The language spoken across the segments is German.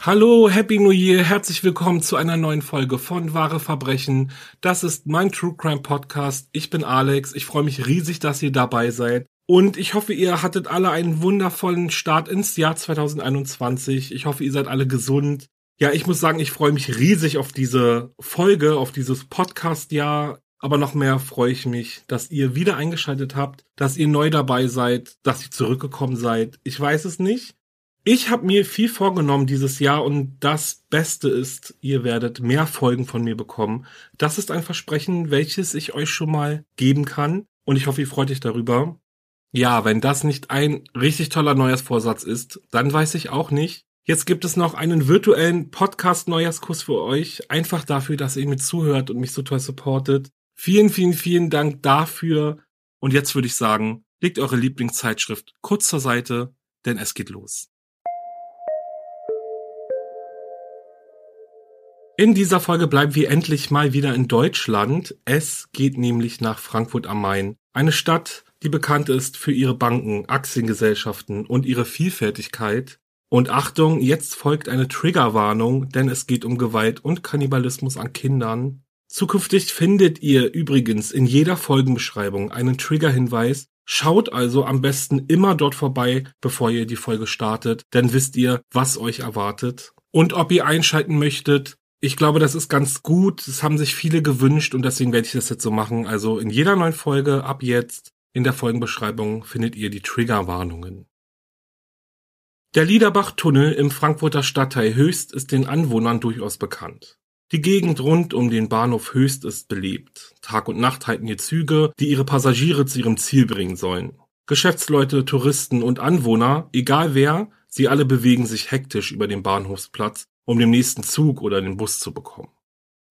Hallo, Happy New Year, herzlich willkommen zu einer neuen Folge von Wahre Verbrechen. Das ist mein True Crime Podcast. Ich bin Alex. Ich freue mich riesig, dass ihr dabei seid. Und ich hoffe, ihr hattet alle einen wundervollen Start ins Jahr 2021. Ich hoffe, ihr seid alle gesund. Ja, ich muss sagen, ich freue mich riesig auf diese Folge, auf dieses Podcast-Jahr. Aber noch mehr freue ich mich, dass ihr wieder eingeschaltet habt, dass ihr neu dabei seid, dass ihr zurückgekommen seid. Ich weiß es nicht. Ich habe mir viel vorgenommen dieses Jahr und das Beste ist, ihr werdet mehr Folgen von mir bekommen. Das ist ein Versprechen, welches ich euch schon mal geben kann und ich hoffe, ihr freut euch darüber. Ja, wenn das nicht ein richtig toller Neujahrsvorsatz ist, dann weiß ich auch nicht. Jetzt gibt es noch einen virtuellen Podcast-Neujahrskurs für euch, einfach dafür, dass ihr mir zuhört und mich so toll supportet. Vielen, vielen, vielen Dank dafür. Und jetzt würde ich sagen, legt eure Lieblingszeitschrift kurz zur Seite, denn es geht los. In dieser Folge bleiben wir endlich mal wieder in Deutschland. Es geht nämlich nach Frankfurt am Main. Eine Stadt, die bekannt ist für ihre Banken, Aktiengesellschaften und ihre Vielfältigkeit. Und Achtung, jetzt folgt eine Triggerwarnung, denn es geht um Gewalt und Kannibalismus an Kindern. Zukünftig findet ihr übrigens in jeder Folgenbeschreibung einen Triggerhinweis. Schaut also am besten immer dort vorbei, bevor ihr die Folge startet, denn wisst ihr, was euch erwartet. Und ob ihr einschalten möchtet, ich glaube, das ist ganz gut. Das haben sich viele gewünscht und deswegen werde ich das jetzt so machen. Also in jeder neuen Folge ab jetzt in der Folgenbeschreibung findet ihr die Triggerwarnungen. Der Liederbach-Tunnel im Frankfurter Stadtteil Höchst ist den Anwohnern durchaus bekannt. Die Gegend rund um den Bahnhof Höchst ist belebt. Tag und Nacht halten hier Züge, die ihre Passagiere zu ihrem Ziel bringen sollen. Geschäftsleute, Touristen und Anwohner, egal wer, sie alle bewegen sich hektisch über den Bahnhofsplatz um den nächsten Zug oder den Bus zu bekommen.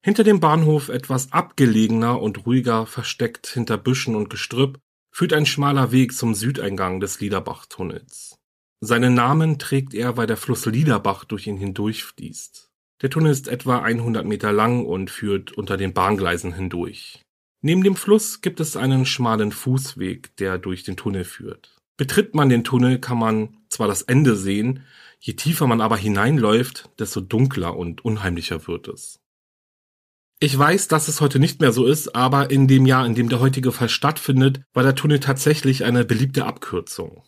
Hinter dem Bahnhof etwas abgelegener und ruhiger versteckt hinter Büschen und Gestrüpp führt ein schmaler Weg zum Südeingang des Liederbach-Tunnels. Seinen Namen trägt er, weil der Fluss Liederbach durch ihn hindurchfließt. Der Tunnel ist etwa 100 Meter lang und führt unter den Bahngleisen hindurch. Neben dem Fluss gibt es einen schmalen Fußweg, der durch den Tunnel führt. Betritt man den Tunnel, kann man zwar das Ende sehen, Je tiefer man aber hineinläuft, desto dunkler und unheimlicher wird es. Ich weiß, dass es heute nicht mehr so ist, aber in dem Jahr, in dem der heutige Fall stattfindet, war der Tunnel tatsächlich eine beliebte Abkürzung.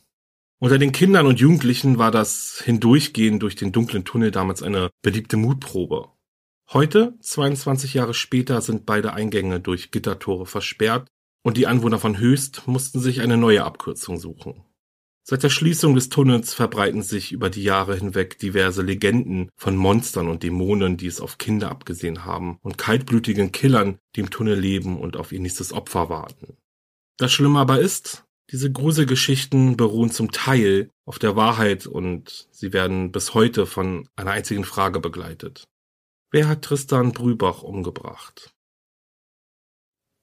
Unter den Kindern und Jugendlichen war das Hindurchgehen durch den dunklen Tunnel damals eine beliebte Mutprobe. Heute, 22 Jahre später, sind beide Eingänge durch Gittertore versperrt und die Anwohner von Höchst mussten sich eine neue Abkürzung suchen. Seit der Schließung des Tunnels verbreiten sich über die Jahre hinweg diverse Legenden von Monstern und Dämonen, die es auf Kinder abgesehen haben, und kaltblütigen Killern, die im Tunnel leben und auf ihr nächstes Opfer warten. Das Schlimme aber ist, diese Gruselgeschichten beruhen zum Teil auf der Wahrheit und sie werden bis heute von einer einzigen Frage begleitet. Wer hat Tristan Brübach umgebracht?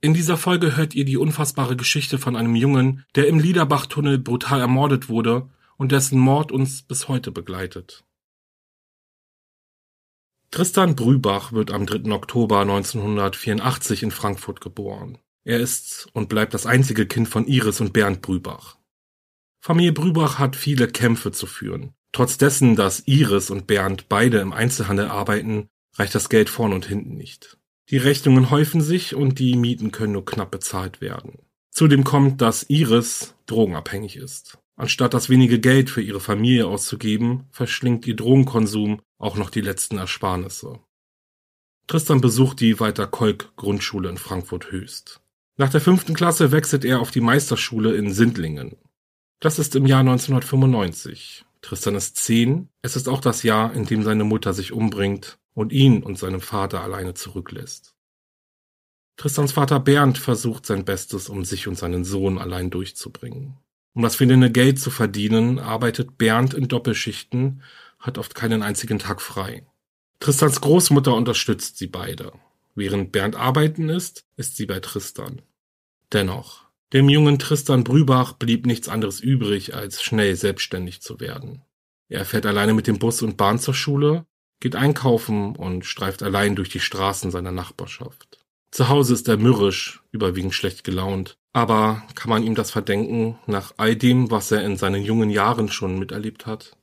In dieser Folge hört ihr die unfassbare Geschichte von einem Jungen, der im Liederbach-Tunnel brutal ermordet wurde und dessen Mord uns bis heute begleitet. Tristan Brübach wird am 3. Oktober 1984 in Frankfurt geboren. Er ist und bleibt das einzige Kind von Iris und Bernd Brübach. Familie Brübach hat viele Kämpfe zu führen. Trotz dessen, dass Iris und Bernd beide im Einzelhandel arbeiten, reicht das Geld vorn und hinten nicht. Die Rechnungen häufen sich und die Mieten können nur knapp bezahlt werden. Zudem kommt, dass Iris drogenabhängig ist. Anstatt das wenige Geld für ihre Familie auszugeben, verschlingt ihr Drogenkonsum auch noch die letzten Ersparnisse. Tristan besucht die Walter Kolk Grundschule in Frankfurt Höchst. Nach der fünften Klasse wechselt er auf die Meisterschule in Sindlingen. Das ist im Jahr 1995. Tristan ist zehn. Es ist auch das Jahr, in dem seine Mutter sich umbringt und ihn und seinen Vater alleine zurücklässt. Tristans Vater Bernd versucht sein Bestes, um sich und seinen Sohn allein durchzubringen. Um das fehlende Geld zu verdienen, arbeitet Bernd in Doppelschichten, hat oft keinen einzigen Tag frei. Tristans Großmutter unterstützt sie beide. Während Bernd arbeiten ist, ist sie bei Tristan. Dennoch, dem jungen Tristan Brübach blieb nichts anderes übrig, als schnell selbstständig zu werden. Er fährt alleine mit dem Bus und Bahn zur Schule, geht einkaufen und streift allein durch die Straßen seiner Nachbarschaft. Zu Hause ist er mürrisch, überwiegend schlecht gelaunt, aber kann man ihm das verdenken nach all dem, was er in seinen jungen Jahren schon miterlebt hat?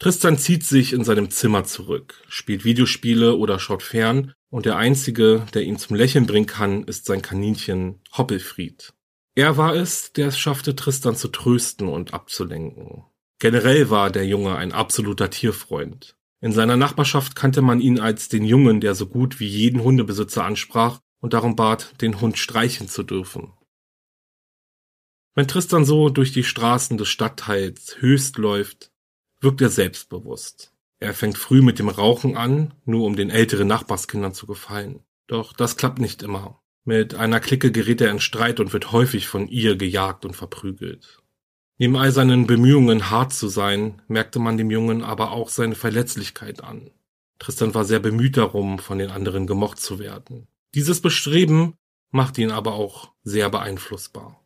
Tristan zieht sich in seinem Zimmer zurück, spielt Videospiele oder schaut fern, und der einzige, der ihn zum Lächeln bringen kann, ist sein Kaninchen Hoppelfried. Er war es, der es schaffte, Tristan zu trösten und abzulenken. Generell war der Junge ein absoluter Tierfreund. In seiner Nachbarschaft kannte man ihn als den Jungen, der so gut wie jeden Hundebesitzer ansprach und darum bat, den Hund streichen zu dürfen. Wenn Tristan so durch die Straßen des Stadtteils Höchst läuft, wirkt er selbstbewusst. Er fängt früh mit dem Rauchen an, nur um den älteren Nachbarskindern zu gefallen. Doch das klappt nicht immer. Mit einer Clique gerät er in Streit und wird häufig von ihr gejagt und verprügelt. Neben all seinen Bemühungen hart zu sein, merkte man dem Jungen aber auch seine Verletzlichkeit an. Tristan war sehr bemüht darum, von den anderen gemocht zu werden. Dieses Bestreben machte ihn aber auch sehr beeinflussbar.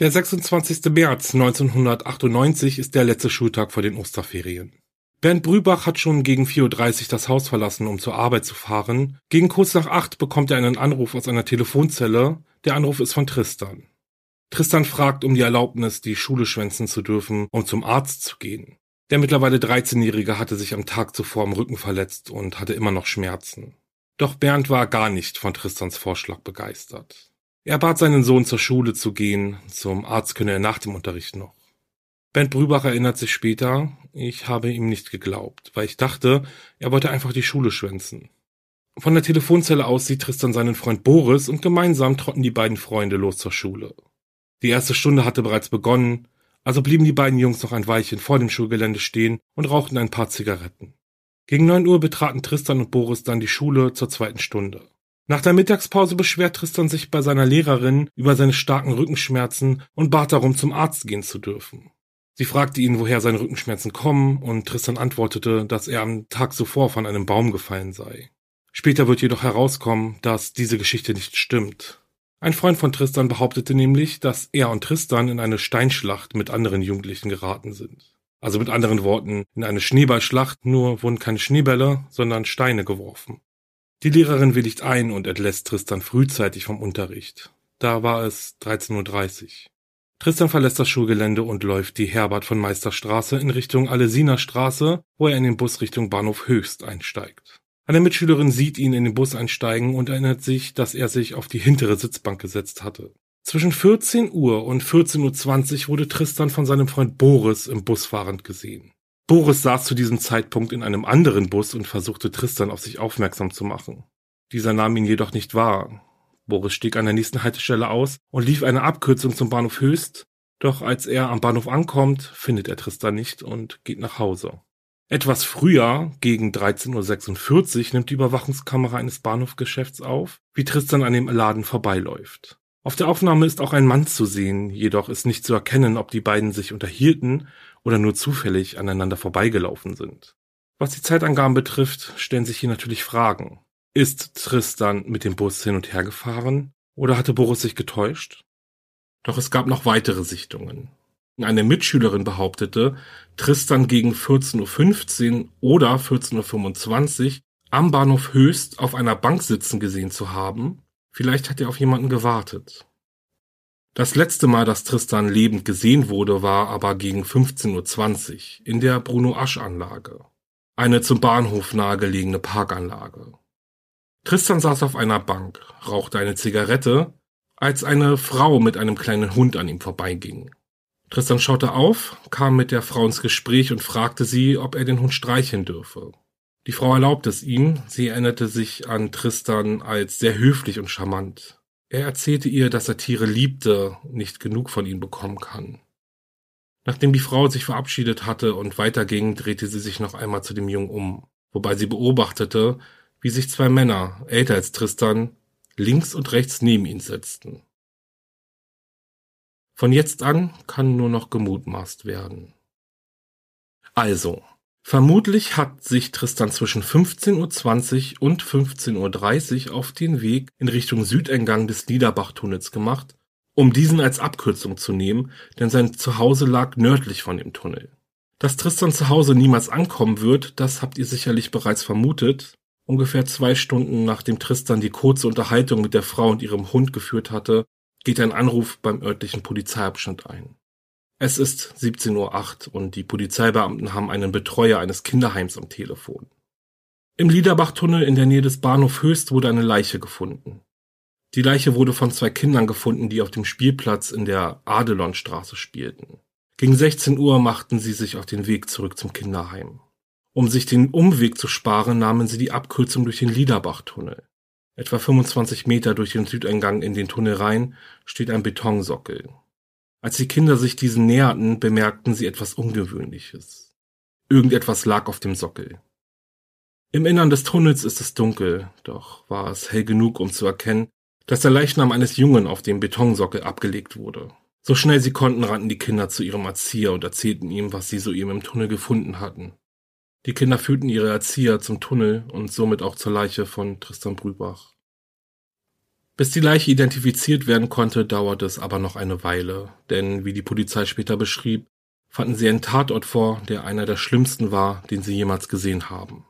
Der 26. März 1998 ist der letzte Schultag vor den Osterferien. Bernd Brübach hat schon gegen 4.30 Uhr das Haus verlassen, um zur Arbeit zu fahren. Gegen kurz nach acht bekommt er einen Anruf aus einer Telefonzelle. Der Anruf ist von Tristan. Tristan fragt um die Erlaubnis, die Schule schwänzen zu dürfen, um zum Arzt zu gehen. Der mittlerweile 13-Jährige hatte sich am Tag zuvor am Rücken verletzt und hatte immer noch Schmerzen. Doch Bernd war gar nicht von Tristans Vorschlag begeistert. Er bat seinen Sohn zur Schule zu gehen, zum Arzt könne er nach dem Unterricht noch. Bernd Brübach erinnert sich später, ich habe ihm nicht geglaubt, weil ich dachte, er wollte einfach die Schule schwänzen. Von der Telefonzelle aus sieht Tristan seinen Freund Boris und gemeinsam trotten die beiden Freunde los zur Schule. Die erste Stunde hatte bereits begonnen, also blieben die beiden Jungs noch ein Weilchen vor dem Schulgelände stehen und rauchten ein paar Zigaretten. Gegen neun Uhr betraten Tristan und Boris dann die Schule zur zweiten Stunde. Nach der Mittagspause beschwert Tristan sich bei seiner Lehrerin über seine starken Rückenschmerzen und bat darum, zum Arzt gehen zu dürfen. Sie fragte ihn, woher seine Rückenschmerzen kommen, und Tristan antwortete, dass er am Tag zuvor von einem Baum gefallen sei. Später wird jedoch herauskommen, dass diese Geschichte nicht stimmt. Ein Freund von Tristan behauptete nämlich, dass er und Tristan in eine Steinschlacht mit anderen Jugendlichen geraten sind. Also mit anderen Worten, in eine Schneeballschlacht, nur wurden keine Schneebälle, sondern Steine geworfen. Die Lehrerin willigt ein und entlässt Tristan frühzeitig vom Unterricht. Da war es 13.30 Uhr. Tristan verlässt das Schulgelände und läuft die Herbert von Meisterstraße in Richtung Alesina Straße, wo er in den Bus Richtung Bahnhof Höchst einsteigt. Eine Mitschülerin sieht ihn in den Bus einsteigen und erinnert sich, dass er sich auf die hintere Sitzbank gesetzt hatte. Zwischen 14 Uhr und 14.20 Uhr wurde Tristan von seinem Freund Boris im Bus fahrend gesehen. Boris saß zu diesem Zeitpunkt in einem anderen Bus und versuchte Tristan auf sich aufmerksam zu machen. Dieser nahm ihn jedoch nicht wahr. Boris stieg an der nächsten Haltestelle aus und lief eine Abkürzung zum Bahnhof Höchst, doch als er am Bahnhof ankommt, findet er Tristan nicht und geht nach Hause. Etwas früher, gegen 13.46 Uhr, nimmt die Überwachungskamera eines Bahnhofgeschäfts auf, wie Tristan an dem Laden vorbeiläuft. Auf der Aufnahme ist auch ein Mann zu sehen, jedoch ist nicht zu erkennen, ob die beiden sich unterhielten oder nur zufällig aneinander vorbeigelaufen sind. Was die Zeitangaben betrifft, stellen sich hier natürlich Fragen. Ist Tristan mit dem Bus hin und her gefahren oder hatte Boris sich getäuscht? Doch es gab noch weitere Sichtungen. Eine Mitschülerin behauptete, Tristan gegen 14.15 Uhr oder 14.25 Uhr am Bahnhof Höchst auf einer Bank sitzen gesehen zu haben Vielleicht hat er auf jemanden gewartet. Das letzte Mal, dass Tristan lebend gesehen wurde, war aber gegen 15.20 Uhr in der Bruno-Asch-Anlage. Eine zum Bahnhof nahegelegene Parkanlage. Tristan saß auf einer Bank, rauchte eine Zigarette, als eine Frau mit einem kleinen Hund an ihm vorbeiging. Tristan schaute auf, kam mit der Frau ins Gespräch und fragte sie, ob er den Hund streicheln dürfe. Die Frau erlaubte es ihm, sie erinnerte sich an Tristan als sehr höflich und charmant. Er erzählte ihr, dass er Tiere liebte, nicht genug von ihnen bekommen kann. Nachdem die Frau sich verabschiedet hatte und weiterging, drehte sie sich noch einmal zu dem Jungen um, wobei sie beobachtete, wie sich zwei Männer, älter als Tristan, links und rechts neben ihn setzten. Von jetzt an kann nur noch gemutmaßt werden. Also, Vermutlich hat sich Tristan zwischen 15.20 Uhr und 15.30 Uhr auf den Weg in Richtung Südeingang des Liederbach-Tunnels gemacht, um diesen als Abkürzung zu nehmen, denn sein Zuhause lag nördlich von dem Tunnel. Dass Tristan zu Hause niemals ankommen wird, das habt ihr sicherlich bereits vermutet. Ungefähr zwei Stunden nachdem Tristan die kurze Unterhaltung mit der Frau und ihrem Hund geführt hatte, geht ein Anruf beim örtlichen Polizeiabschnitt ein. Es ist 17.08 Uhr und die Polizeibeamten haben einen Betreuer eines Kinderheims am Telefon. Im Liederbachtunnel in der Nähe des Bahnhof Höchst wurde eine Leiche gefunden. Die Leiche wurde von zwei Kindern gefunden, die auf dem Spielplatz in der Adelonstraße spielten. Gegen 16 Uhr machten sie sich auf den Weg zurück zum Kinderheim. Um sich den Umweg zu sparen, nahmen sie die Abkürzung durch den Liederbachtunnel. Etwa 25 Meter durch den Südeingang in den Tunnel rein steht ein Betonsockel. Als die Kinder sich diesen näherten, bemerkten sie etwas Ungewöhnliches. Irgendetwas lag auf dem Sockel. Im Innern des Tunnels ist es dunkel, doch war es hell genug, um zu erkennen, dass der Leichnam eines Jungen auf dem Betonsockel abgelegt wurde. So schnell sie konnten, rannten die Kinder zu ihrem Erzieher und erzählten ihm, was sie soeben im Tunnel gefunden hatten. Die Kinder führten ihre Erzieher zum Tunnel und somit auch zur Leiche von Tristan Brübach. Bis die Leiche identifiziert werden konnte, dauerte es aber noch eine Weile, denn wie die Polizei später beschrieb, fanden sie einen Tatort vor, der einer der schlimmsten war, den sie jemals gesehen haben.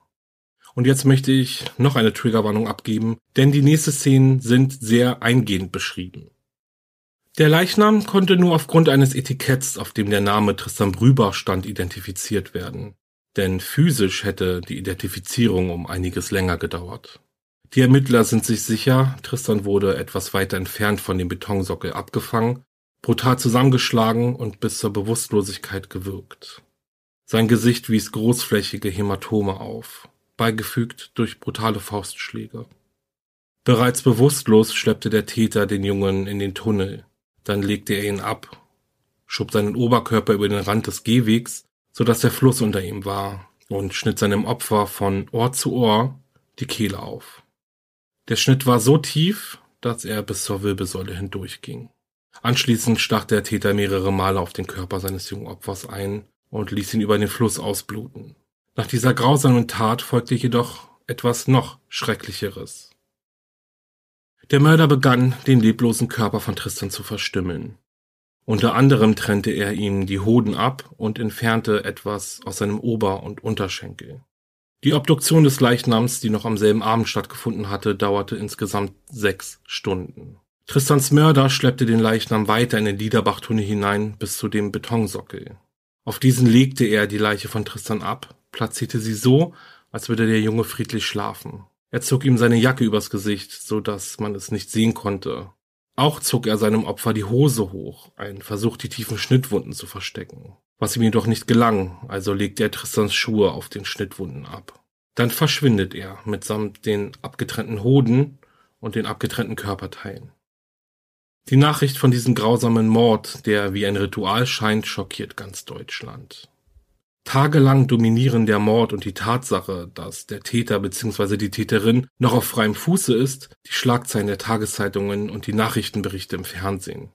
Und jetzt möchte ich noch eine Triggerwarnung abgeben, denn die nächsten Szenen sind sehr eingehend beschrieben. Der Leichnam konnte nur aufgrund eines Etiketts, auf dem der Name Tristan Brüber stand, identifiziert werden, denn physisch hätte die Identifizierung um einiges länger gedauert. Die Ermittler sind sich sicher, Tristan wurde etwas weiter entfernt von dem Betonsockel abgefangen, brutal zusammengeschlagen und bis zur Bewusstlosigkeit gewürgt. Sein Gesicht wies großflächige Hämatome auf, beigefügt durch brutale Faustschläge. Bereits bewusstlos schleppte der Täter den Jungen in den Tunnel, dann legte er ihn ab, schob seinen Oberkörper über den Rand des Gehwegs, so dass der Fluss unter ihm war, und schnitt seinem Opfer von Ohr zu Ohr die Kehle auf. Der Schnitt war so tief, dass er bis zur Wirbelsäule hindurchging. Anschließend stach der Täter mehrere Male auf den Körper seines jungen Opfers ein und ließ ihn über den Fluss ausbluten. Nach dieser grausamen Tat folgte jedoch etwas noch Schrecklicheres. Der Mörder begann, den leblosen Körper von Tristan zu verstümmeln. Unter anderem trennte er ihm die Hoden ab und entfernte etwas aus seinem Ober- und Unterschenkel. Die Obduktion des Leichnams, die noch am selben Abend stattgefunden hatte, dauerte insgesamt sechs Stunden. Tristans Mörder schleppte den Leichnam weiter in den Liederbachtunnel hinein bis zu dem Betonsockel. Auf diesen legte er die Leiche von Tristan ab, platzierte sie so, als würde der Junge friedlich schlafen. Er zog ihm seine Jacke übers Gesicht, so dass man es nicht sehen konnte. Auch zog er seinem Opfer die Hose hoch, ein Versuch, die tiefen Schnittwunden zu verstecken was ihm jedoch nicht gelang, also legt er Tristans Schuhe auf den Schnittwunden ab. Dann verschwindet er mitsamt den abgetrennten Hoden und den abgetrennten Körperteilen. Die Nachricht von diesem grausamen Mord, der wie ein Ritual scheint, schockiert ganz Deutschland. Tagelang dominieren der Mord und die Tatsache, dass der Täter bzw. die Täterin noch auf freiem Fuße ist, die Schlagzeilen der Tageszeitungen und die Nachrichtenberichte im Fernsehen.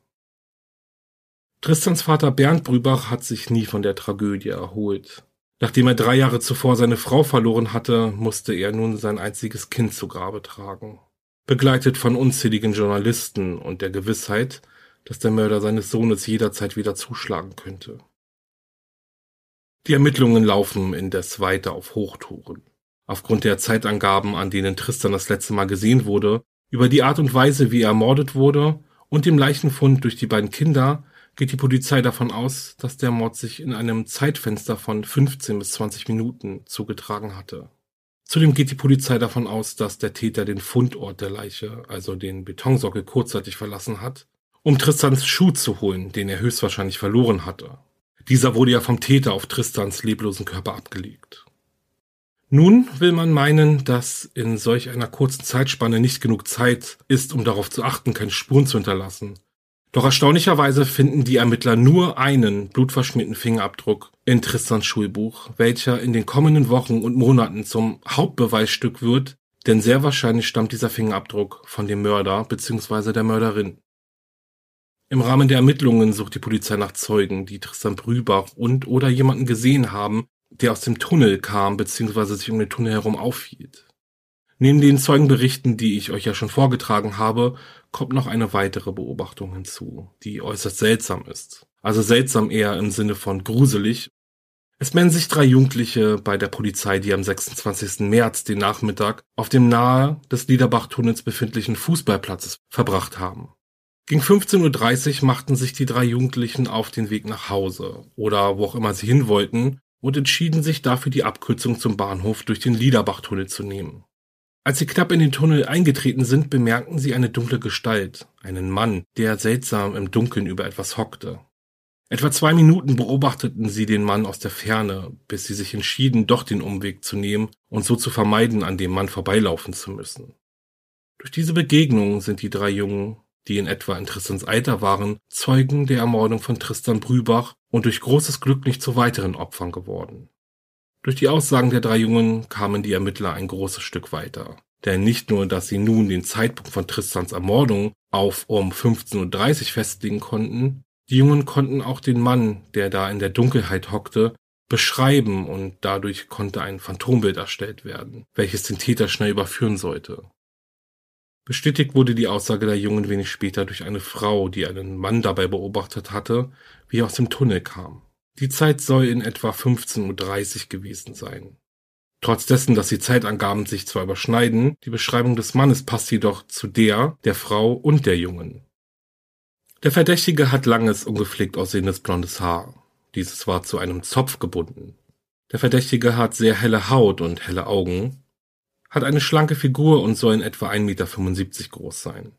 Tristans Vater Bernd Brübach hat sich nie von der Tragödie erholt. Nachdem er drei Jahre zuvor seine Frau verloren hatte, musste er nun sein einziges Kind zu Grabe tragen. Begleitet von unzähligen Journalisten und der Gewissheit, dass der Mörder seines Sohnes jederzeit wieder zuschlagen könnte. Die Ermittlungen laufen indes weiter auf Hochtouren. Aufgrund der Zeitangaben, an denen Tristan das letzte Mal gesehen wurde, Über die Art und Weise, wie er ermordet wurde und dem Leichenfund durch die beiden Kinder geht die Polizei davon aus, dass der Mord sich in einem Zeitfenster von 15 bis 20 Minuten zugetragen hatte. Zudem geht die Polizei davon aus, dass der Täter den Fundort der Leiche, also den Betonsockel, kurzzeitig verlassen hat, um Tristans Schuh zu holen, den er höchstwahrscheinlich verloren hatte. Dieser wurde ja vom Täter auf Tristans leblosen Körper abgelegt. Nun will man meinen, dass in solch einer kurzen Zeitspanne nicht genug Zeit ist, um darauf zu achten, keine Spuren zu hinterlassen. Doch erstaunlicherweise finden die Ermittler nur einen blutverschmierten Fingerabdruck in Tristans Schulbuch, welcher in den kommenden Wochen und Monaten zum Hauptbeweisstück wird, denn sehr wahrscheinlich stammt dieser Fingerabdruck von dem Mörder bzw. der Mörderin. Im Rahmen der Ermittlungen sucht die Polizei nach Zeugen, die Tristan Brübach und oder jemanden gesehen haben, der aus dem Tunnel kam bzw. sich um den Tunnel herum aufhielt. Neben den Zeugenberichten, die ich euch ja schon vorgetragen habe, kommt noch eine weitere Beobachtung hinzu, die äußerst seltsam ist. Also seltsam eher im Sinne von gruselig. Es melden sich drei Jugendliche bei der Polizei, die am 26. März den Nachmittag auf dem nahe des Liederbach-Tunnels befindlichen Fußballplatzes verbracht haben. Gegen 15.30 Uhr machten sich die drei Jugendlichen auf den Weg nach Hause oder wo auch immer sie hin wollten und entschieden sich dafür die Abkürzung zum Bahnhof durch den Liederbachtunnel zu nehmen. Als sie knapp in den Tunnel eingetreten sind, bemerkten sie eine dunkle Gestalt, einen Mann, der seltsam im Dunkeln über etwas hockte. Etwa zwei Minuten beobachteten sie den Mann aus der Ferne, bis sie sich entschieden, doch den Umweg zu nehmen und so zu vermeiden, an dem Mann vorbeilaufen zu müssen. Durch diese Begegnung sind die drei Jungen die in etwa in Tristans Alter waren, Zeugen der Ermordung von Tristan Brübach und durch großes Glück nicht zu weiteren Opfern geworden. Durch die Aussagen der drei Jungen kamen die Ermittler ein großes Stück weiter. Denn nicht nur, dass sie nun den Zeitpunkt von Tristans Ermordung auf um 15.30 Uhr festlegen konnten, die Jungen konnten auch den Mann, der da in der Dunkelheit hockte, beschreiben und dadurch konnte ein Phantombild erstellt werden, welches den Täter schnell überführen sollte. Bestätigt wurde die Aussage der Jungen wenig später durch eine Frau, die einen Mann dabei beobachtet hatte, wie er aus dem Tunnel kam. Die Zeit soll in etwa 15.30 Uhr gewesen sein. Trotz dessen, dass die Zeitangaben sich zwar überschneiden, die Beschreibung des Mannes passt jedoch zu der, der Frau und der Jungen. Der Verdächtige hat langes, ungepflegt aussehendes blondes Haar. Dieses war zu einem Zopf gebunden. Der Verdächtige hat sehr helle Haut und helle Augen, hat eine schlanke Figur und soll in etwa 1,75 Meter groß sein.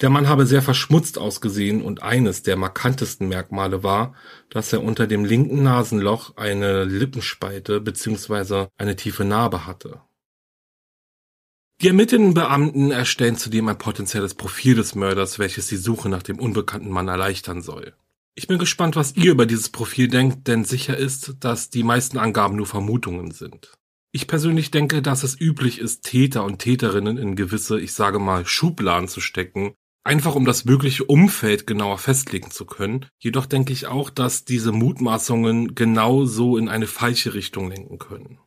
Der Mann habe sehr verschmutzt ausgesehen und eines der markantesten Merkmale war, dass er unter dem linken Nasenloch eine Lippenspalte bzw. eine tiefe Narbe hatte. Die ermittelnden Beamten erstellen zudem ein potenzielles Profil des Mörders, welches die Suche nach dem unbekannten Mann erleichtern soll. Ich bin gespannt, was ihr über dieses Profil denkt, denn sicher ist, dass die meisten Angaben nur Vermutungen sind. Ich persönlich denke, dass es üblich ist, Täter und Täterinnen in gewisse, ich sage mal, Schubladen zu stecken, einfach um das wirkliche Umfeld genauer festlegen zu können. Jedoch denke ich auch, dass diese Mutmaßungen genau so in eine falsche Richtung lenken können.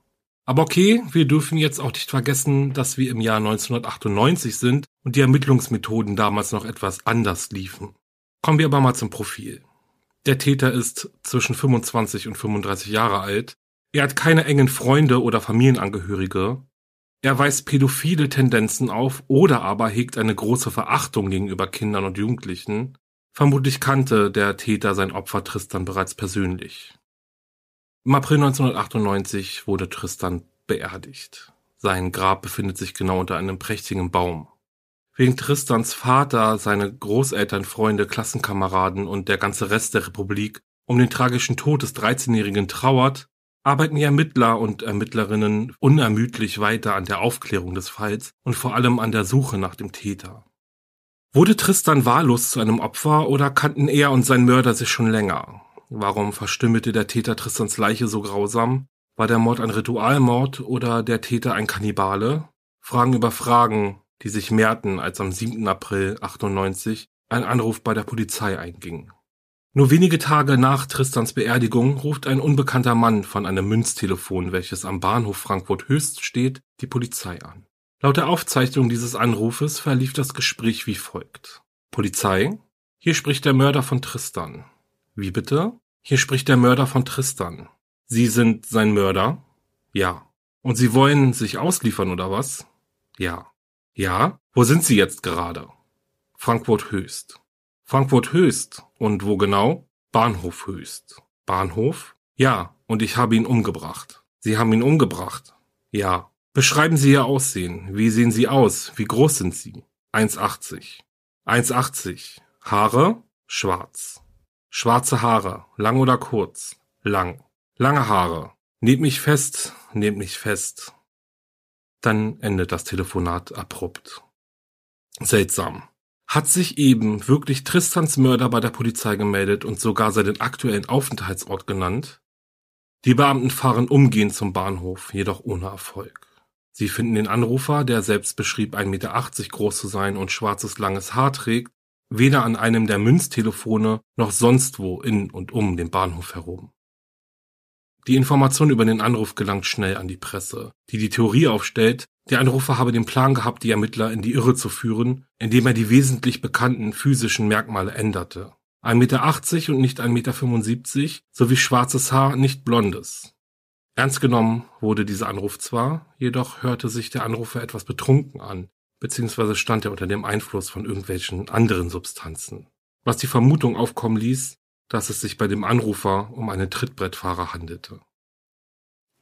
Aber okay, wir dürfen jetzt auch nicht vergessen, dass wir im Jahr 1998 sind und die Ermittlungsmethoden damals noch etwas anders liefen. Kommen wir aber mal zum Profil. Der Täter ist zwischen 25 und 35 Jahre alt, er hat keine engen Freunde oder Familienangehörige. Er weist pädophile Tendenzen auf oder aber hegt eine große Verachtung gegenüber Kindern und Jugendlichen. Vermutlich kannte der Täter sein Opfer Tristan bereits persönlich. Im April 1998 wurde Tristan beerdigt. Sein Grab befindet sich genau unter einem prächtigen Baum. Wegen Tristans Vater, seine Großeltern, Freunde, Klassenkameraden und der ganze Rest der Republik um den tragischen Tod des 13-Jährigen trauert, arbeiten die Ermittler und Ermittlerinnen unermüdlich weiter an der Aufklärung des Falls und vor allem an der Suche nach dem Täter. Wurde Tristan wahllos zu einem Opfer oder kannten er und sein Mörder sich schon länger? Warum verstümmelte der Täter Tristans Leiche so grausam? War der Mord ein Ritualmord oder der Täter ein Kannibale? Fragen über Fragen, die sich mehrten, als am 7. April 98 ein Anruf bei der Polizei einging. Nur wenige Tage nach Tristans Beerdigung ruft ein unbekannter Mann von einem Münztelefon, welches am Bahnhof Frankfurt Höchst steht, die Polizei an. Laut der Aufzeichnung dieses Anrufes verlief das Gespräch wie folgt. Polizei? Hier spricht der Mörder von Tristan. Wie bitte? Hier spricht der Mörder von Tristan. Sie sind sein Mörder? Ja. Und Sie wollen sich ausliefern oder was? Ja. Ja, wo sind Sie jetzt gerade? Frankfurt Höchst. Frankfurt Höchst. Und wo genau? Bahnhof Höchst. Bahnhof? Ja, und ich habe ihn umgebracht. Sie haben ihn umgebracht? Ja. Beschreiben Sie Ihr Aussehen. Wie sehen Sie aus? Wie groß sind Sie? 1,80. 1,80. Haare? Schwarz. Schwarze Haare. Lang oder kurz? Lang. Lange Haare. Nehmt mich fest, nehmt mich fest. Dann endet das Telefonat abrupt. Seltsam. Hat sich eben wirklich Tristans Mörder bei der Polizei gemeldet und sogar seinen aktuellen Aufenthaltsort genannt? Die Beamten fahren umgehend zum Bahnhof, jedoch ohne Erfolg. Sie finden den Anrufer, der selbst beschrieb, 1,80 Meter groß zu sein und schwarzes langes Haar trägt, weder an einem der Münztelefone noch sonst wo in und um den Bahnhof herum. Die Information über den Anruf gelangt schnell an die Presse, die die Theorie aufstellt, der Anrufer habe den Plan gehabt, die Ermittler in die Irre zu führen, indem er die wesentlich bekannten physischen Merkmale änderte. 1,80 Meter und nicht 1,75 Meter sowie schwarzes Haar, nicht blondes. Ernst genommen wurde dieser Anruf zwar, jedoch hörte sich der Anrufer etwas betrunken an, beziehungsweise stand er unter dem Einfluss von irgendwelchen anderen Substanzen, was die Vermutung aufkommen ließ, dass es sich bei dem Anrufer um einen Trittbrettfahrer handelte.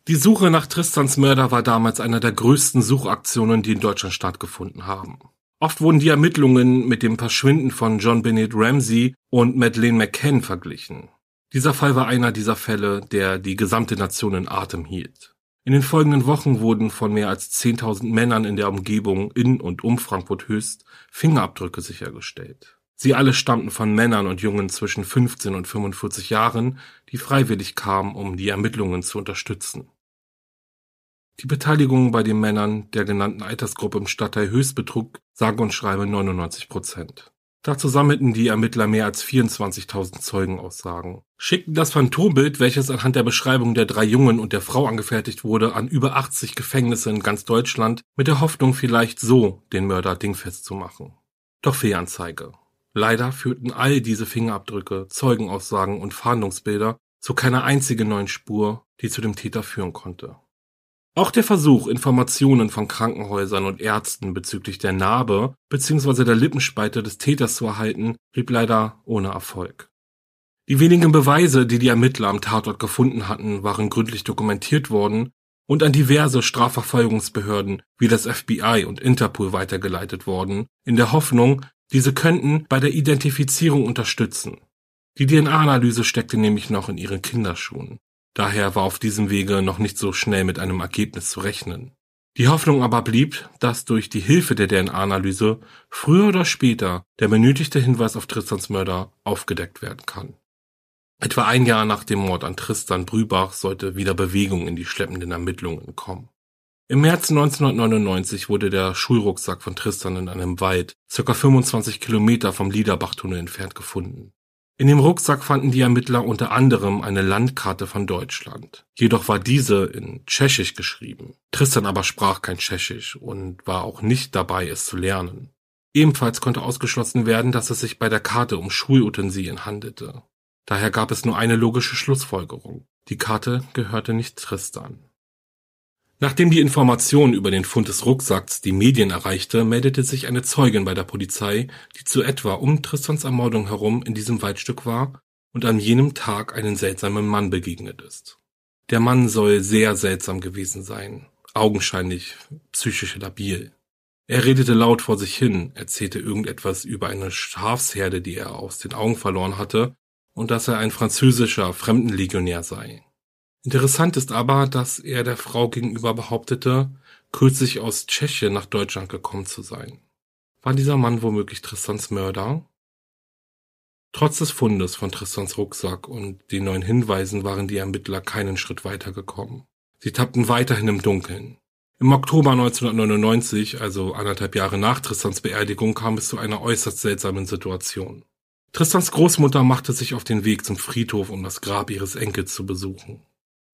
Die Suche nach Tristans Mörder war damals einer der größten Suchaktionen, die in Deutschland stattgefunden haben. Oft wurden die Ermittlungen mit dem Verschwinden von John Bennett Ramsey und Madeleine McCann verglichen. Dieser Fall war einer dieser Fälle, der die gesamte Nation in Atem hielt. In den folgenden Wochen wurden von mehr als 10.000 Männern in der Umgebung in und um Frankfurt Höchst Fingerabdrücke sichergestellt. Sie alle stammten von Männern und Jungen zwischen 15 und 45 Jahren, die freiwillig kamen, um die Ermittlungen zu unterstützen. Die Beteiligung bei den Männern der genannten Altersgruppe im Stadtteil Höchst betrug sage und schreibe 99 Prozent. Dazu sammelten die Ermittler mehr als 24.000 Zeugenaussagen, schickten das Phantombild, welches anhand der Beschreibung der drei Jungen und der Frau angefertigt wurde, an über 80 Gefängnisse in ganz Deutschland, mit der Hoffnung vielleicht so den Mörder dingfest zu machen. Doch Fehlanzeige. Leider führten all diese Fingerabdrücke, Zeugenaussagen und Fahndungsbilder zu keiner einzigen neuen Spur, die zu dem Täter führen konnte. Auch der Versuch, Informationen von Krankenhäusern und Ärzten bezüglich der Narbe bzw. der Lippenspalte des Täters zu erhalten, blieb leider ohne Erfolg. Die wenigen Beweise, die die Ermittler am Tatort gefunden hatten, waren gründlich dokumentiert worden und an diverse Strafverfolgungsbehörden wie das FBI und Interpol weitergeleitet worden, in der Hoffnung, diese könnten bei der Identifizierung unterstützen. Die DNA-Analyse steckte nämlich noch in ihren Kinderschuhen. Daher war auf diesem Wege noch nicht so schnell mit einem Ergebnis zu rechnen. Die Hoffnung aber blieb, dass durch die Hilfe der DNA-Analyse früher oder später der benötigte Hinweis auf Tristans Mörder aufgedeckt werden kann. Etwa ein Jahr nach dem Mord an Tristan Brübach sollte wieder Bewegung in die schleppenden Ermittlungen kommen. Im März 1999 wurde der Schulrucksack von Tristan in einem Wald, circa 25 Kilometer vom Liederbachtunnel entfernt gefunden. In dem Rucksack fanden die Ermittler unter anderem eine Landkarte von Deutschland. Jedoch war diese in Tschechisch geschrieben. Tristan aber sprach kein Tschechisch und war auch nicht dabei, es zu lernen. Ebenfalls konnte ausgeschlossen werden, dass es sich bei der Karte um Schulutensilien handelte. Daher gab es nur eine logische Schlussfolgerung. Die Karte gehörte nicht Tristan. Nachdem die Information über den Fund des Rucksacks die Medien erreichte, meldete sich eine Zeugin bei der Polizei, die zu etwa um Tristans Ermordung herum in diesem Waldstück war und an jenem Tag einen seltsamen Mann begegnet ist. Der Mann soll sehr seltsam gewesen sein, augenscheinlich psychisch labil. Er redete laut vor sich hin, erzählte irgendetwas über eine Schafsherde, die er aus den Augen verloren hatte, und dass er ein französischer Fremdenlegionär sei. Interessant ist aber, dass er der Frau gegenüber behauptete, kürzlich aus Tschechien nach Deutschland gekommen zu sein. War dieser Mann womöglich Tristans Mörder? Trotz des Fundes von Tristans Rucksack und den neuen Hinweisen waren die Ermittler keinen Schritt weiter gekommen. Sie tappten weiterhin im Dunkeln. Im Oktober 1999, also anderthalb Jahre nach Tristans Beerdigung, kam es zu einer äußerst seltsamen Situation. Tristans Großmutter machte sich auf den Weg zum Friedhof, um das Grab ihres Enkels zu besuchen.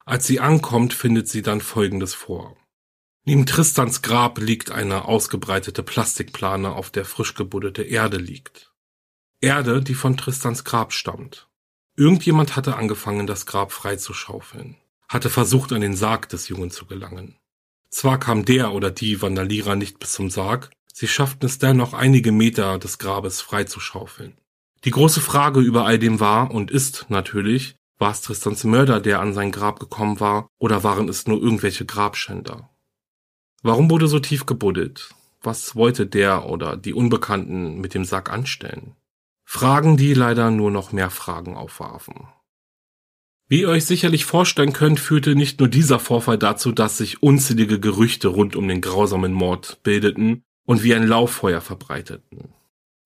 Als sie ankommt, findet sie dann Folgendes vor. Neben Tristans Grab liegt eine ausgebreitete Plastikplane, auf der frisch gebuddete Erde liegt. Erde, die von Tristans Grab stammt. Irgendjemand hatte angefangen, das Grab freizuschaufeln, hatte versucht, an den Sarg des Jungen zu gelangen. Zwar kam der oder die Vandalierer nicht bis zum Sarg, Sie schafften es dennoch einige Meter des Grabes freizuschaufeln. Die große Frage über all dem war und ist natürlich, war es Tristans Mörder, der an sein Grab gekommen war, oder waren es nur irgendwelche Grabschänder? Warum wurde so tief gebuddelt? Was wollte der oder die Unbekannten mit dem Sack anstellen? Fragen, die leider nur noch mehr Fragen aufwarfen. Wie ihr euch sicherlich vorstellen könnt, führte nicht nur dieser Vorfall dazu, dass sich unzählige Gerüchte rund um den grausamen Mord bildeten und wie ein Lauffeuer verbreiteten.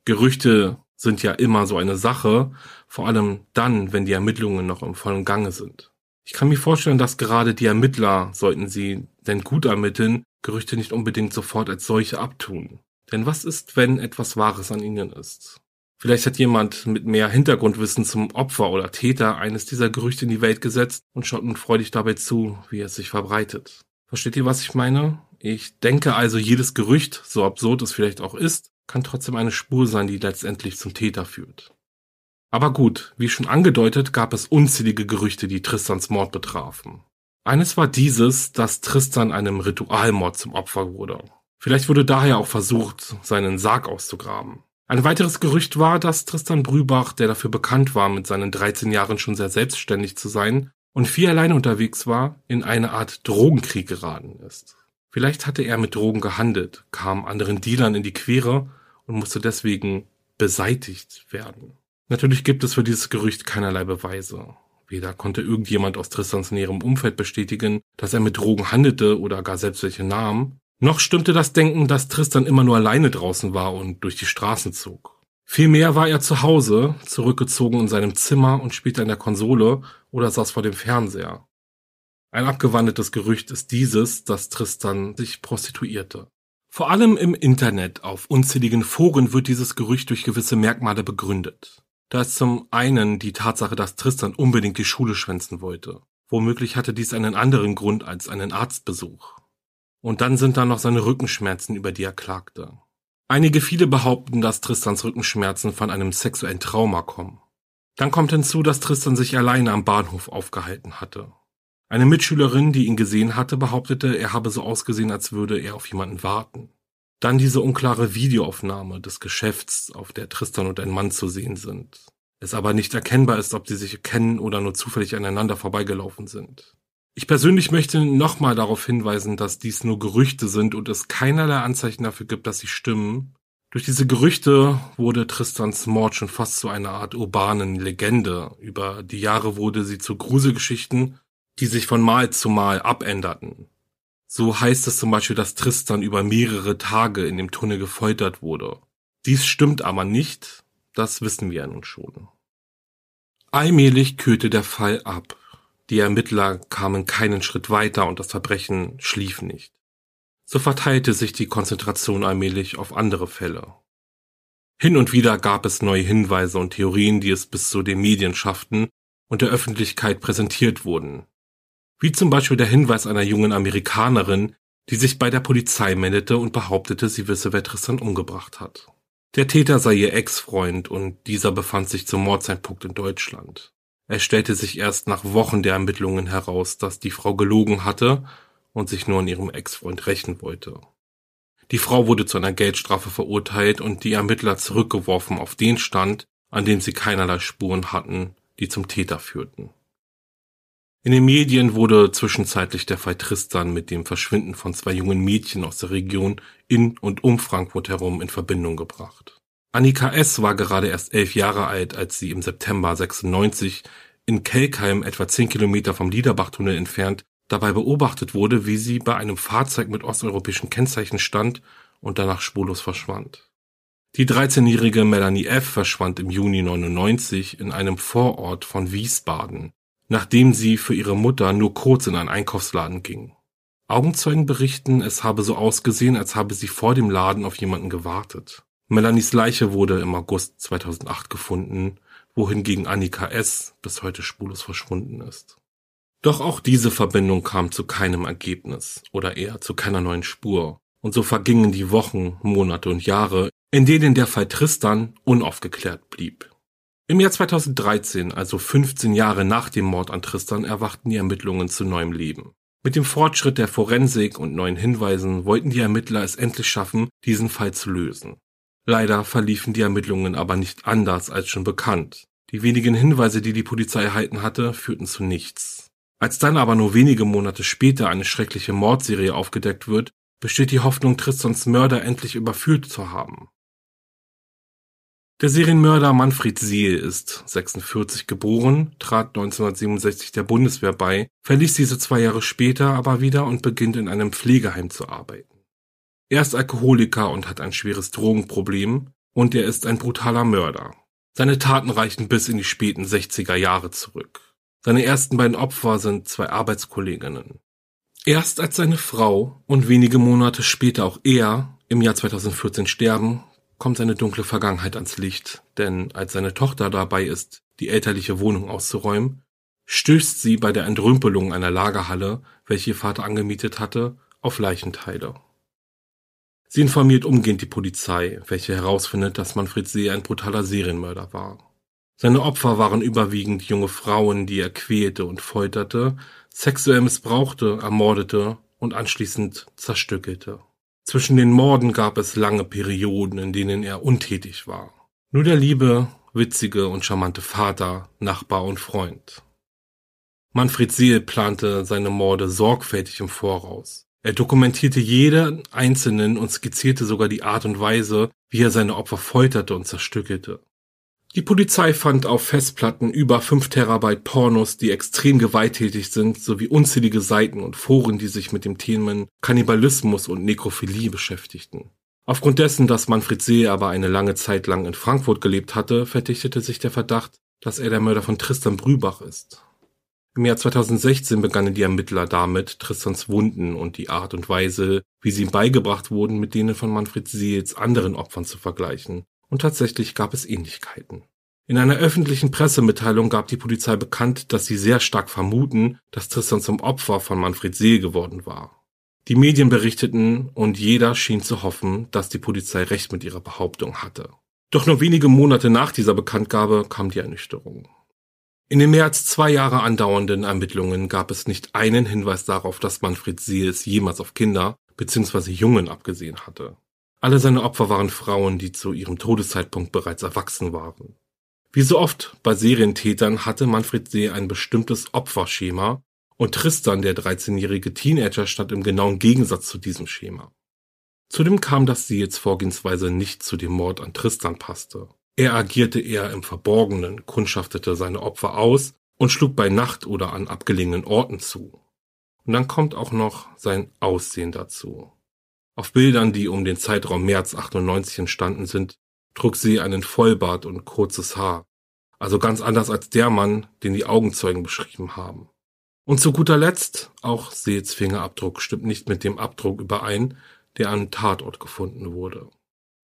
Gerüchte sind ja immer so eine Sache, vor allem dann, wenn die Ermittlungen noch im vollen Gange sind. Ich kann mir vorstellen, dass gerade die Ermittler, sollten sie denn gut ermitteln, Gerüchte nicht unbedingt sofort als solche abtun. Denn was ist, wenn etwas Wahres an ihnen ist? Vielleicht hat jemand mit mehr Hintergrundwissen zum Opfer oder Täter eines dieser Gerüchte in die Welt gesetzt und schaut nun freudig dabei zu, wie es sich verbreitet. Versteht ihr, was ich meine? Ich denke also, jedes Gerücht, so absurd es vielleicht auch ist, kann trotzdem eine Spur sein, die letztendlich zum Täter führt. Aber gut, wie schon angedeutet, gab es unzählige Gerüchte, die Tristans Mord betrafen. Eines war dieses, dass Tristan einem Ritualmord zum Opfer wurde. Vielleicht wurde daher auch versucht, seinen Sarg auszugraben. Ein weiteres Gerücht war, dass Tristan Brübach, der dafür bekannt war, mit seinen 13 Jahren schon sehr selbstständig zu sein und viel alleine unterwegs war, in eine Art Drogenkrieg geraten ist. Vielleicht hatte er mit Drogen gehandelt, kam anderen Dealern in die Quere und musste deswegen beseitigt werden. Natürlich gibt es für dieses Gerücht keinerlei Beweise. Weder konnte irgendjemand aus Tristans näherem Umfeld bestätigen, dass er mit Drogen handelte oder gar selbst welche nahm, noch stimmte das Denken, dass Tristan immer nur alleine draußen war und durch die Straßen zog. Vielmehr war er zu Hause, zurückgezogen in seinem Zimmer und spielte an der Konsole oder saß vor dem Fernseher. Ein abgewandeltes Gerücht ist dieses, dass Tristan sich prostituierte. Vor allem im Internet auf unzähligen Foren wird dieses Gerücht durch gewisse Merkmale begründet. Da ist zum einen die Tatsache, dass Tristan unbedingt die Schule schwänzen wollte. Womöglich hatte dies einen anderen Grund als einen Arztbesuch. Und dann sind da noch seine Rückenschmerzen, über die er klagte. Einige viele behaupten, dass Tristans Rückenschmerzen von einem sexuellen Trauma kommen. Dann kommt hinzu, dass Tristan sich alleine am Bahnhof aufgehalten hatte. Eine Mitschülerin, die ihn gesehen hatte, behauptete, er habe so ausgesehen, als würde er auf jemanden warten. Dann diese unklare Videoaufnahme des Geschäfts, auf der Tristan und ein Mann zu sehen sind. Es aber nicht erkennbar ist, ob sie sich kennen oder nur zufällig aneinander vorbeigelaufen sind. Ich persönlich möchte nochmal darauf hinweisen, dass dies nur Gerüchte sind und es keinerlei Anzeichen dafür gibt, dass sie stimmen. Durch diese Gerüchte wurde Tristans Mord schon fast zu einer Art urbanen Legende. Über die Jahre wurde sie zu Gruselgeschichten die sich von Mal zu Mal abänderten. So heißt es zum Beispiel, dass Tristan über mehrere Tage in dem Tunnel gefoltert wurde. Dies stimmt aber nicht, das wissen wir ja nun schon. Allmählich kühlte der Fall ab. Die Ermittler kamen keinen Schritt weiter und das Verbrechen schlief nicht. So verteilte sich die Konzentration allmählich auf andere Fälle. Hin und wieder gab es neue Hinweise und Theorien, die es bis zu den Medien schafften und der Öffentlichkeit präsentiert wurden wie zum Beispiel der Hinweis einer jungen Amerikanerin, die sich bei der Polizei meldete und behauptete, sie wisse, wer Tristan umgebracht hat. Der Täter sei ihr Ex-Freund und dieser befand sich zum Mordzeitpunkt in Deutschland. Es stellte sich erst nach Wochen der Ermittlungen heraus, dass die Frau gelogen hatte und sich nur an ihrem Ex-Freund rächen wollte. Die Frau wurde zu einer Geldstrafe verurteilt und die Ermittler zurückgeworfen auf den Stand, an dem sie keinerlei Spuren hatten, die zum Täter führten. In den Medien wurde zwischenzeitlich der Fall Tristan mit dem Verschwinden von zwei jungen Mädchen aus der Region in und um Frankfurt herum in Verbindung gebracht. Annika S. war gerade erst elf Jahre alt, als sie im September 96 in Kelkheim etwa zehn Kilometer vom Liederbachtunnel entfernt dabei beobachtet wurde, wie sie bei einem Fahrzeug mit osteuropäischen Kennzeichen stand und danach spurlos verschwand. Die 13-jährige Melanie F. verschwand im Juni 99 in einem Vorort von Wiesbaden nachdem sie für ihre Mutter nur kurz in einen Einkaufsladen ging. Augenzeugen berichten, es habe so ausgesehen, als habe sie vor dem Laden auf jemanden gewartet. Melanies Leiche wurde im August 2008 gefunden, wohingegen Annika S. bis heute spurlos verschwunden ist. Doch auch diese Verbindung kam zu keinem Ergebnis oder eher zu keiner neuen Spur. Und so vergingen die Wochen, Monate und Jahre, in denen der Fall Tristan unaufgeklärt blieb. Im Jahr 2013, also 15 Jahre nach dem Mord an Tristan, erwachten die Ermittlungen zu neuem Leben. Mit dem Fortschritt der Forensik und neuen Hinweisen wollten die Ermittler es endlich schaffen, diesen Fall zu lösen. Leider verliefen die Ermittlungen aber nicht anders als schon bekannt. Die wenigen Hinweise, die die Polizei erhalten hatte, führten zu nichts. Als dann aber nur wenige Monate später eine schreckliche Mordserie aufgedeckt wird, besteht die Hoffnung, Tristans Mörder endlich überführt zu haben. Der Serienmörder Manfred Seel ist 46 geboren, trat 1967 der Bundeswehr bei, verließ diese zwei Jahre später aber wieder und beginnt in einem Pflegeheim zu arbeiten. Er ist Alkoholiker und hat ein schweres Drogenproblem und er ist ein brutaler Mörder. Seine Taten reichen bis in die späten 60er Jahre zurück. Seine ersten beiden Opfer sind zwei Arbeitskolleginnen. Erst als seine Frau und wenige Monate später auch er im Jahr 2014 sterben, kommt seine dunkle Vergangenheit ans Licht, denn als seine Tochter dabei ist, die elterliche Wohnung auszuräumen, stößt sie bei der Entrümpelung einer Lagerhalle, welche ihr Vater angemietet hatte, auf Leichenteile. Sie informiert umgehend die Polizei, welche herausfindet, dass Manfred See ein brutaler Serienmörder war. Seine Opfer waren überwiegend junge Frauen, die er quälte und folterte, sexuell missbrauchte, ermordete und anschließend zerstückelte. Zwischen den Morden gab es lange Perioden, in denen er untätig war. Nur der liebe, witzige und charmante Vater, Nachbar und Freund. Manfred Seel plante seine Morde sorgfältig im Voraus. Er dokumentierte jeden einzelnen und skizzierte sogar die Art und Weise, wie er seine Opfer folterte und zerstückelte. Die Polizei fand auf Festplatten über 5 Terabyte Pornos, die extrem gewalttätig sind, sowie unzählige Seiten und Foren, die sich mit dem Themen Kannibalismus und Nekrophilie beschäftigten. Aufgrund dessen, dass Manfred See aber eine lange Zeit lang in Frankfurt gelebt hatte, verdichtete sich der Verdacht, dass er der Mörder von Tristan Brübach ist. Im Jahr 2016 begannen die Ermittler damit, Tristans Wunden und die Art und Weise, wie sie ihm beigebracht wurden, mit denen von Manfred Seels anderen Opfern zu vergleichen und tatsächlich gab es Ähnlichkeiten. In einer öffentlichen Pressemitteilung gab die Polizei bekannt, dass sie sehr stark vermuten, dass Tristan zum Opfer von Manfred Seel geworden war. Die Medien berichteten und jeder schien zu hoffen, dass die Polizei recht mit ihrer Behauptung hatte. Doch nur wenige Monate nach dieser Bekanntgabe kam die Ernüchterung. In den mehr als zwei Jahre andauernden Ermittlungen gab es nicht einen Hinweis darauf, dass Manfred Seels jemals auf Kinder bzw. Jungen abgesehen hatte. Alle seine Opfer waren Frauen, die zu ihrem Todeszeitpunkt bereits erwachsen waren. Wie so oft bei Serientätern hatte Manfred See ein bestimmtes Opferschema und Tristan, der 13-jährige Teenager, stand im genauen Gegensatz zu diesem Schema. Zudem kam, dass Seels Vorgehensweise nicht zu dem Mord an Tristan passte. Er agierte eher im Verborgenen, kundschaftete seine Opfer aus und schlug bei Nacht oder an abgelegenen Orten zu. Und dann kommt auch noch sein Aussehen dazu. Auf Bildern, die um den Zeitraum März 98 entstanden sind, trug sie einen Vollbart und kurzes Haar. Also ganz anders als der Mann, den die Augenzeugen beschrieben haben. Und zu guter Letzt, auch Seels Fingerabdruck stimmt nicht mit dem Abdruck überein, der am Tatort gefunden wurde.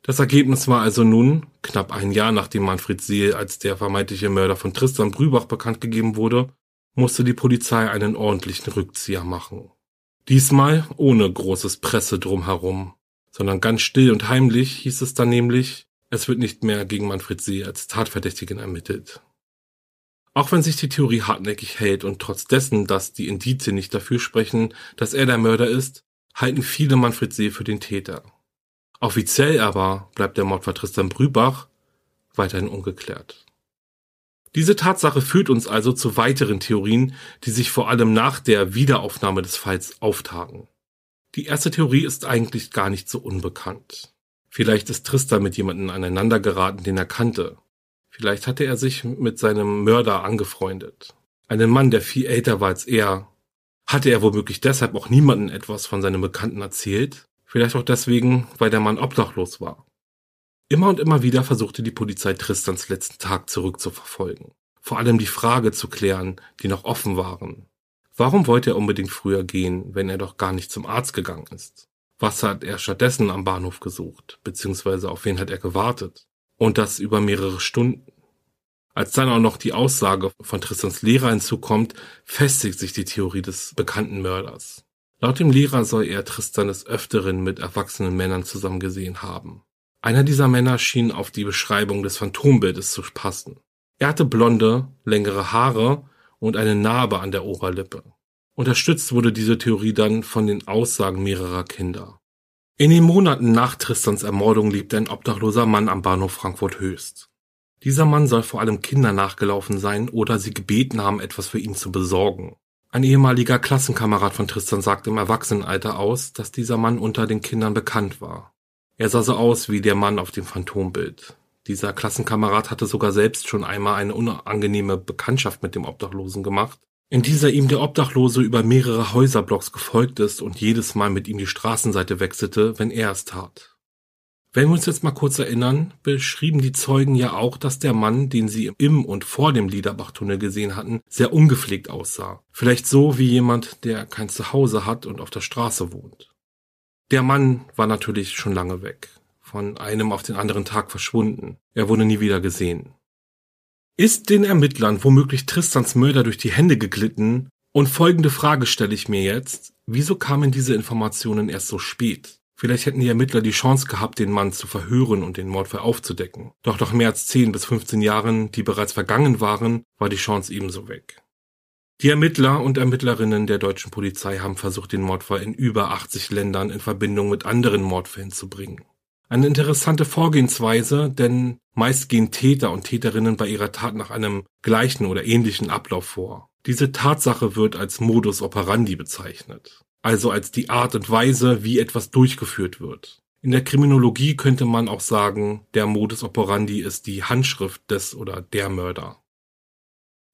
Das Ergebnis war also nun, knapp ein Jahr nachdem Manfred Seel als der vermeintliche Mörder von Tristan Brübach bekannt gegeben wurde, musste die Polizei einen ordentlichen Rückzieher machen. Diesmal ohne großes Presse drumherum, sondern ganz still und heimlich hieß es dann nämlich, es wird nicht mehr gegen Manfred See als Tatverdächtigen ermittelt. Auch wenn sich die Theorie hartnäckig hält und trotz dessen, dass die Indizien nicht dafür sprechen, dass er der Mörder ist, halten viele Manfred See für den Täter. Offiziell aber bleibt der Mordfall Tristan Brübach weiterhin ungeklärt. Diese Tatsache führt uns also zu weiteren Theorien, die sich vor allem nach der Wiederaufnahme des Falls auftagen. Die erste Theorie ist eigentlich gar nicht so unbekannt. Vielleicht ist Tristan mit jemandem aneinandergeraten, den er kannte. Vielleicht hatte er sich mit seinem Mörder angefreundet. Einen Mann, der viel älter war als er. Hatte er womöglich deshalb auch niemanden etwas von seinem Bekannten erzählt? Vielleicht auch deswegen, weil der Mann obdachlos war. Immer und immer wieder versuchte die Polizei Tristans letzten Tag zurückzuverfolgen. Vor allem die Frage zu klären, die noch offen waren. Warum wollte er unbedingt früher gehen, wenn er doch gar nicht zum Arzt gegangen ist? Was hat er stattdessen am Bahnhof gesucht? Beziehungsweise auf wen hat er gewartet? Und das über mehrere Stunden. Als dann auch noch die Aussage von Tristans Lehrer hinzukommt, festigt sich die Theorie des bekannten Mörders. Laut dem Lehrer soll er Tristan des Öfteren mit erwachsenen Männern zusammen gesehen haben. Einer dieser Männer schien auf die Beschreibung des Phantombildes zu passen. Er hatte blonde, längere Haare und eine Narbe an der Oberlippe. Unterstützt wurde diese Theorie dann von den Aussagen mehrerer Kinder. In den Monaten nach Tristans Ermordung lebte ein obdachloser Mann am Bahnhof Frankfurt Höchst. Dieser Mann soll vor allem Kinder nachgelaufen sein oder sie gebeten haben, etwas für ihn zu besorgen. Ein ehemaliger Klassenkamerad von Tristan sagte im Erwachsenenalter aus, dass dieser Mann unter den Kindern bekannt war. Er sah so aus wie der Mann auf dem Phantombild. Dieser Klassenkamerad hatte sogar selbst schon einmal eine unangenehme Bekanntschaft mit dem Obdachlosen gemacht, in dieser ihm der Obdachlose über mehrere Häuserblocks gefolgt ist und jedes Mal mit ihm die Straßenseite wechselte, wenn er es tat. Wenn wir uns jetzt mal kurz erinnern, beschrieben die Zeugen ja auch, dass der Mann, den sie im und vor dem Liederbachtunnel gesehen hatten, sehr ungepflegt aussah. Vielleicht so wie jemand, der kein Zuhause hat und auf der Straße wohnt. Der Mann war natürlich schon lange weg, von einem auf den anderen Tag verschwunden. Er wurde nie wieder gesehen. Ist den Ermittlern womöglich Tristans Mörder durch die Hände geglitten? Und folgende Frage stelle ich mir jetzt. Wieso kamen diese Informationen erst so spät? Vielleicht hätten die Ermittler die Chance gehabt, den Mann zu verhören und den Mordfall aufzudecken. Doch nach mehr als 10 bis 15 Jahren, die bereits vergangen waren, war die Chance ebenso weg. Die Ermittler und Ermittlerinnen der deutschen Polizei haben versucht, den Mordfall in über 80 Ländern in Verbindung mit anderen Mordfällen zu bringen. Eine interessante Vorgehensweise, denn meist gehen Täter und Täterinnen bei ihrer Tat nach einem gleichen oder ähnlichen Ablauf vor. Diese Tatsache wird als Modus operandi bezeichnet also als die Art und Weise, wie etwas durchgeführt wird. In der Kriminologie könnte man auch sagen, der Modus operandi ist die Handschrift des oder der Mörder.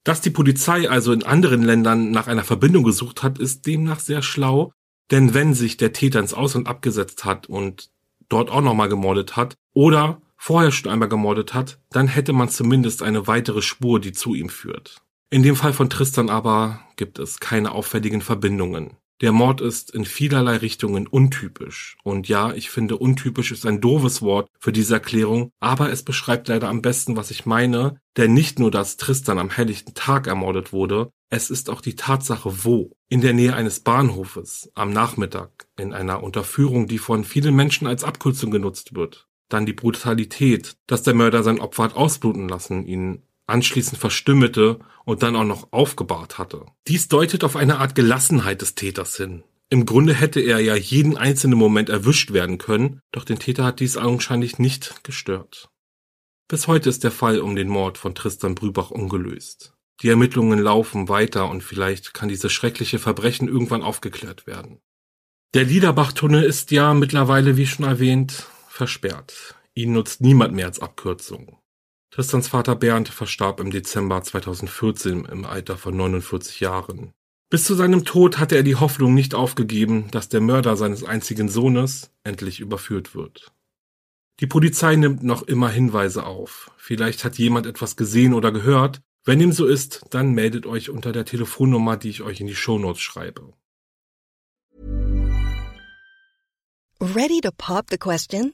Dass die Polizei also in anderen Ländern nach einer Verbindung gesucht hat, ist demnach sehr schlau, denn wenn sich der Täter ins Ausland abgesetzt hat und dort auch nochmal gemordet hat oder vorher schon einmal gemordet hat, dann hätte man zumindest eine weitere Spur, die zu ihm führt. In dem Fall von Tristan aber gibt es keine auffälligen Verbindungen. Der Mord ist in vielerlei Richtungen untypisch. Und ja, ich finde, untypisch ist ein doofes Wort für diese Erklärung, aber es beschreibt leider am besten, was ich meine, denn nicht nur, dass Tristan am helllichten Tag ermordet wurde, es ist auch die Tatsache, wo. In der Nähe eines Bahnhofes, am Nachmittag, in einer Unterführung, die von vielen Menschen als Abkürzung genutzt wird. Dann die Brutalität, dass der Mörder sein Opfer hat ausbluten lassen, ihn anschließend verstümmelte und dann auch noch aufgebahrt hatte. Dies deutet auf eine Art Gelassenheit des Täters hin. Im Grunde hätte er ja jeden einzelnen Moment erwischt werden können, doch den Täter hat dies augenscheinlich nicht gestört. Bis heute ist der Fall um den Mord von Tristan Brübach ungelöst. Die Ermittlungen laufen weiter und vielleicht kann dieses schreckliche Verbrechen irgendwann aufgeklärt werden. Der Liederbachtunnel ist ja mittlerweile, wie schon erwähnt, versperrt. Ihn nutzt niemand mehr als Abkürzung. Tristans Vater Bernd verstarb im Dezember 2014 im Alter von 49 Jahren. Bis zu seinem Tod hatte er die Hoffnung nicht aufgegeben, dass der Mörder seines einzigen Sohnes endlich überführt wird. Die Polizei nimmt noch immer Hinweise auf. Vielleicht hat jemand etwas gesehen oder gehört. Wenn dem so ist, dann meldet euch unter der Telefonnummer, die ich euch in die Shownotes schreibe. Ready to pop the question?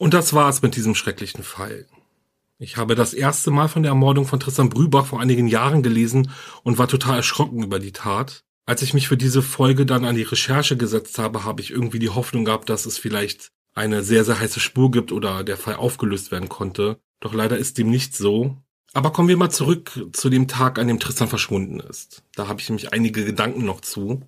Und das war's mit diesem schrecklichen Fall. Ich habe das erste Mal von der Ermordung von Tristan Brübach vor einigen Jahren gelesen und war total erschrocken über die Tat. Als ich mich für diese Folge dann an die Recherche gesetzt habe, habe ich irgendwie die Hoffnung gehabt, dass es vielleicht eine sehr, sehr heiße Spur gibt oder der Fall aufgelöst werden konnte. Doch leider ist dem nicht so. Aber kommen wir mal zurück zu dem Tag, an dem Tristan verschwunden ist. Da habe ich nämlich einige Gedanken noch zu.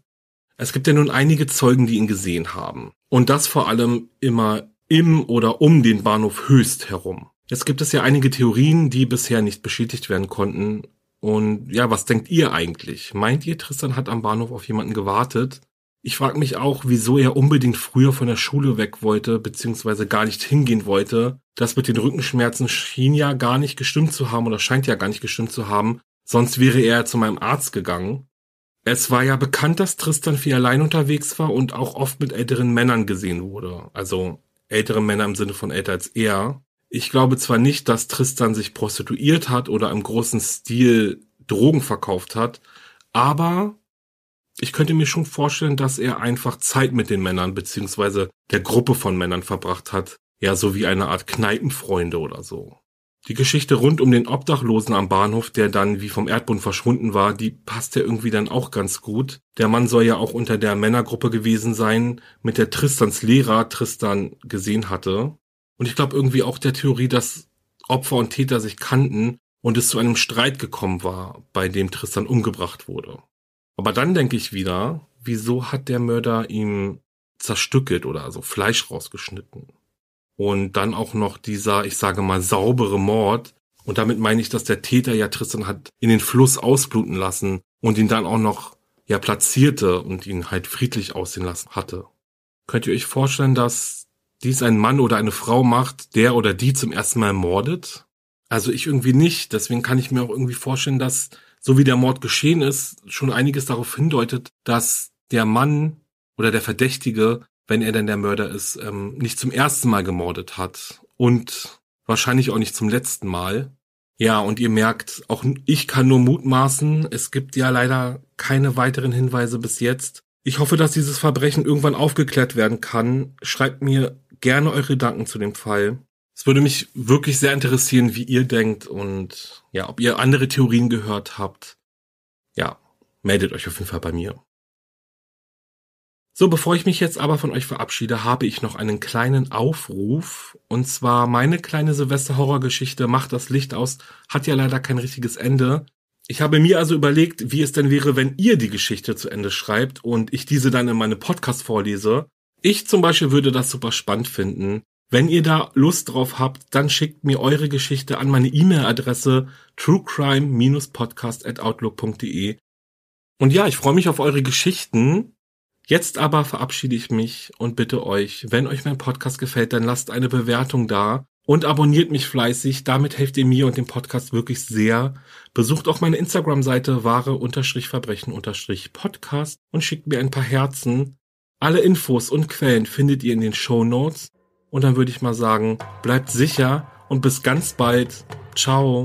Es gibt ja nun einige Zeugen, die ihn gesehen haben. Und das vor allem immer im oder um den Bahnhof Höchst herum. Jetzt gibt es ja einige Theorien, die bisher nicht bestätigt werden konnten. Und ja, was denkt ihr eigentlich? Meint ihr, Tristan hat am Bahnhof auf jemanden gewartet? Ich frage mich auch, wieso er unbedingt früher von der Schule weg wollte, beziehungsweise gar nicht hingehen wollte. Das mit den Rückenschmerzen schien ja gar nicht gestimmt zu haben oder scheint ja gar nicht gestimmt zu haben. Sonst wäre er zu meinem Arzt gegangen. Es war ja bekannt, dass Tristan viel allein unterwegs war und auch oft mit älteren Männern gesehen wurde. Also ältere Männer im Sinne von älter als er. Ich glaube zwar nicht, dass Tristan sich prostituiert hat oder im großen Stil Drogen verkauft hat, Aber ich könnte mir schon vorstellen, dass er einfach Zeit mit den Männern beziehungsweise der Gruppe von Männern verbracht hat. Ja, so wie eine Art Kneipenfreunde oder so. Die Geschichte rund um den Obdachlosen am Bahnhof, der dann wie vom Erdboden verschwunden war, die passt ja irgendwie dann auch ganz gut. Der Mann soll ja auch unter der Männergruppe gewesen sein, mit der Tristans Lehrer Tristan gesehen hatte. Und ich glaube irgendwie auch der Theorie, dass Opfer und Täter sich kannten und es zu einem Streit gekommen war, bei dem Tristan umgebracht wurde. Aber dann denke ich wieder, wieso hat der Mörder ihm zerstückelt oder also Fleisch rausgeschnitten? Und dann auch noch dieser, ich sage mal, saubere Mord. Und damit meine ich, dass der Täter ja Tristan hat in den Fluss ausbluten lassen und ihn dann auch noch ja platzierte und ihn halt friedlich aussehen lassen hatte. Könnt ihr euch vorstellen, dass dies ein Mann oder eine Frau macht, der oder die zum ersten Mal mordet? Also ich irgendwie nicht. Deswegen kann ich mir auch irgendwie vorstellen, dass so wie der Mord geschehen ist, schon einiges darauf hindeutet, dass der Mann oder der Verdächtige wenn er denn der Mörder ist, ähm, nicht zum ersten Mal gemordet hat und wahrscheinlich auch nicht zum letzten Mal. Ja, und ihr merkt, auch ich kann nur mutmaßen, es gibt ja leider keine weiteren Hinweise bis jetzt. Ich hoffe, dass dieses Verbrechen irgendwann aufgeklärt werden kann. Schreibt mir gerne eure Gedanken zu dem Fall. Es würde mich wirklich sehr interessieren, wie ihr denkt und ja, ob ihr andere Theorien gehört habt. Ja, meldet euch auf jeden Fall bei mir. So, bevor ich mich jetzt aber von euch verabschiede, habe ich noch einen kleinen Aufruf. Und zwar meine kleine Silvester-Horrorgeschichte Macht das Licht aus hat ja leider kein richtiges Ende. Ich habe mir also überlegt, wie es denn wäre, wenn ihr die Geschichte zu Ende schreibt und ich diese dann in meinem Podcast vorlese. Ich zum Beispiel würde das super spannend finden. Wenn ihr da Lust drauf habt, dann schickt mir eure Geschichte an meine E-Mail-Adresse truecrime-podcast@outlook.de. Und ja, ich freue mich auf eure Geschichten. Jetzt aber verabschiede ich mich und bitte euch, wenn euch mein Podcast gefällt, dann lasst eine Bewertung da und abonniert mich fleißig. Damit helft ihr mir und dem Podcast wirklich sehr. Besucht auch meine Instagram-Seite wahre-verbrechen-podcast und schickt mir ein paar Herzen. Alle Infos und Quellen findet ihr in den Show Notes. Und dann würde ich mal sagen, bleibt sicher und bis ganz bald. Ciao.